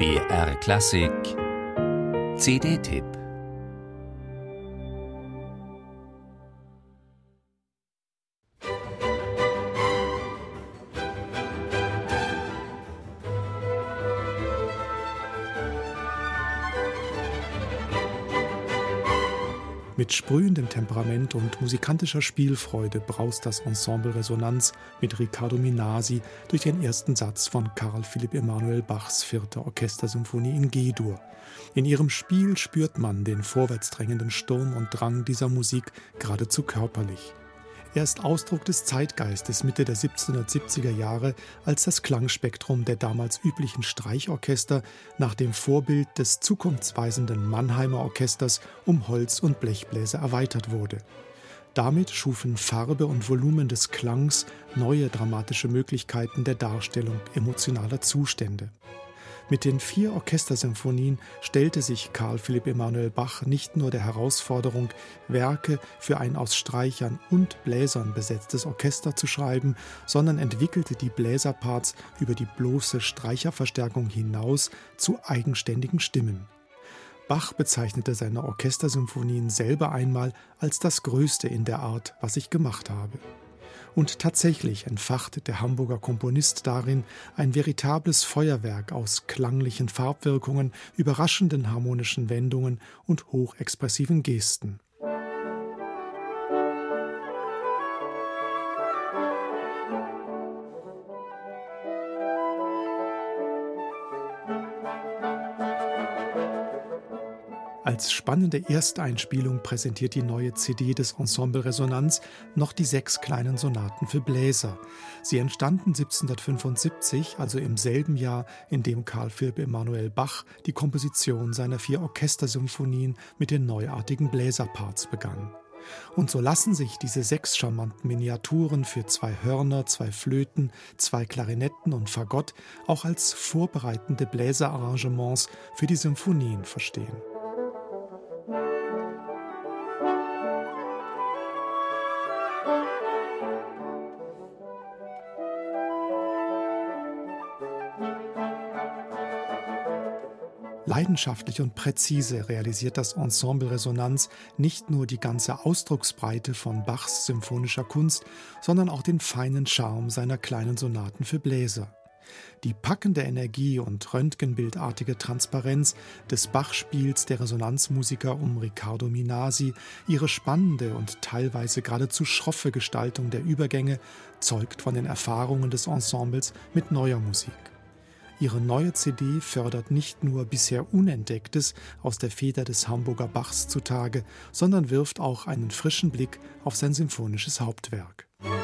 BR Klassik. CD-Tipp Mit sprühendem Temperament und musikantischer Spielfreude braust das Ensemble Resonanz mit Riccardo Minasi durch den ersten Satz von Karl Philipp Emanuel Bachs vierter Orchestersymphonie in G-Dur. In ihrem Spiel spürt man den vorwärtsdrängenden Sturm und Drang dieser Musik geradezu körperlich. Er ist Ausdruck des Zeitgeistes Mitte der 1770er Jahre, als das Klangspektrum der damals üblichen Streichorchester nach dem Vorbild des zukunftsweisenden Mannheimer Orchesters um Holz- und Blechbläser erweitert wurde. Damit schufen Farbe und Volumen des Klangs neue dramatische Möglichkeiten der Darstellung emotionaler Zustände. Mit den vier Orchestersymphonien stellte sich Karl Philipp Emanuel Bach nicht nur der Herausforderung, Werke für ein aus Streichern und Bläsern besetztes Orchester zu schreiben, sondern entwickelte die Bläserparts über die bloße Streicherverstärkung hinaus zu eigenständigen Stimmen. Bach bezeichnete seine Orchestersymphonien selber einmal als das Größte in der Art, was ich gemacht habe. Und tatsächlich entfacht der Hamburger Komponist darin ein veritables Feuerwerk aus klanglichen Farbwirkungen, überraschenden harmonischen Wendungen und hochexpressiven Gesten. Als spannende Ersteinspielung präsentiert die neue CD des Ensemble Resonanz noch die sechs kleinen Sonaten für Bläser. Sie entstanden 1775, also im selben Jahr, in dem Karl Philipp Emanuel Bach die Komposition seiner vier Orchestersymphonien mit den neuartigen Bläserparts begann. Und so lassen sich diese sechs charmanten Miniaturen für zwei Hörner, zwei Flöten, zwei Klarinetten und Fagott auch als vorbereitende Bläserarrangements für die Symphonien verstehen. Leidenschaftlich und präzise realisiert das Ensemble Resonanz nicht nur die ganze Ausdrucksbreite von Bachs symphonischer Kunst, sondern auch den feinen Charme seiner kleinen Sonaten für Bläser. Die packende Energie und röntgenbildartige Transparenz des Bachspiels der Resonanzmusiker um Riccardo Minasi, ihre spannende und teilweise geradezu schroffe Gestaltung der Übergänge zeugt von den Erfahrungen des Ensembles mit neuer Musik. Ihre neue CD fördert nicht nur bisher Unentdecktes aus der Feder des Hamburger Bachs zutage, sondern wirft auch einen frischen Blick auf sein symphonisches Hauptwerk. Musik